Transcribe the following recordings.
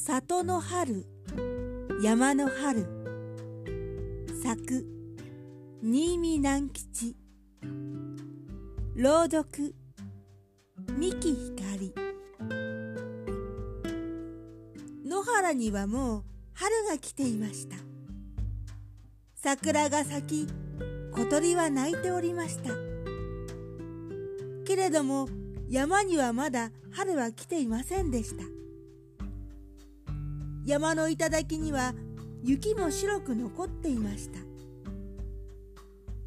城の春山の春。作新見南吉。朗読三木ひかり。野原にはもう春が来ていました。桜が咲き小鳥は鳴いておりました。けれども山にはまだ春は来ていませんでした。山の頂には雪も白く残っていました。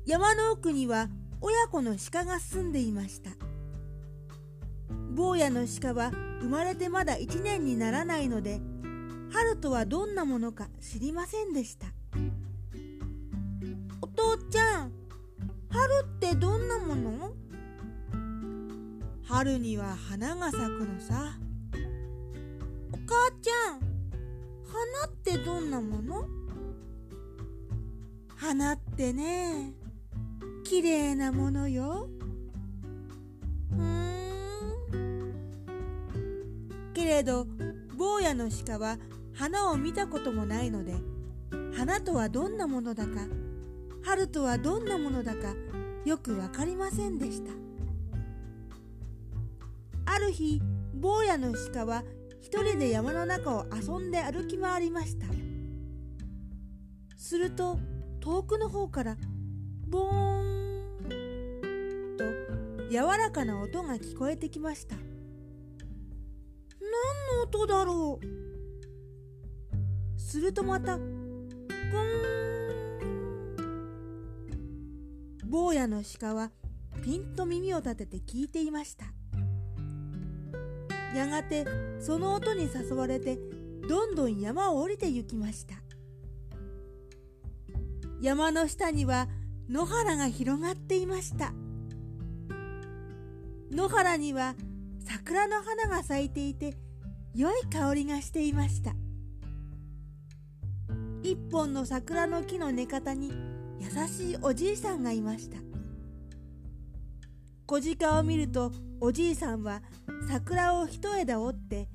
山の奥には親子の鹿が住んでいました。坊やの鹿は生まれてまだ1年にならないので春とはどんなものか知りませんでした。お父ちゃん春ってどんなもの？春には花が咲くのさ。花ってどんなもの？花ってね綺麗なものよ。ふーん。けれど坊やの鹿は花を見たこともないので花とはどんなものだか春とはどんなものだかよく分かりませんでした。ある日坊やの鹿は一人で山の中を遊んで歩き回りました。すると遠くの方からボーンと柔らかな音が聞こえてきました。何の音だろう？するとまたボーン。坊やの鹿はピンと耳を立てて聞いていました。やがてその音に誘われてどんどん山を降りて行きました。山の下には野原が広がっていました。野原には桜の花が咲いていて良い香りがしていました。一本の桜の木の根方に優しいおじいさんがいました。小鹿を見るとおじいさんは桜を一枝折って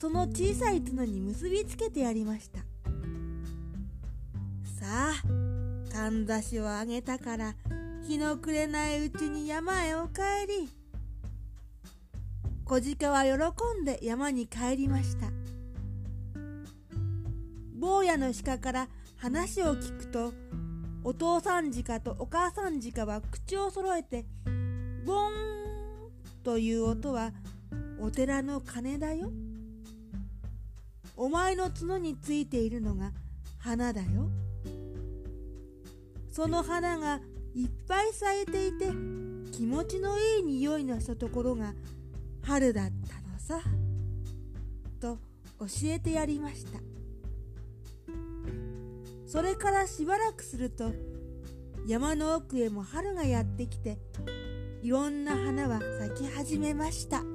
その小さい角に結びつけてやりました。さあかんざしをあげたから日の暮れないうちに山へお帰り。小鹿は喜んで山に帰りました。坊やの鹿から話を聞くとお父さん鹿とお母さん鹿は口を揃えてボンという音はお寺の鐘だよ。お前の角についているのが花だよ。その花がいっぱい咲いていて気持ちのいい匂いのしたところが春だったのさ。と教えてやりました。それからしばらくすると山の奥へも春がやってきていろんな花は咲き始めました。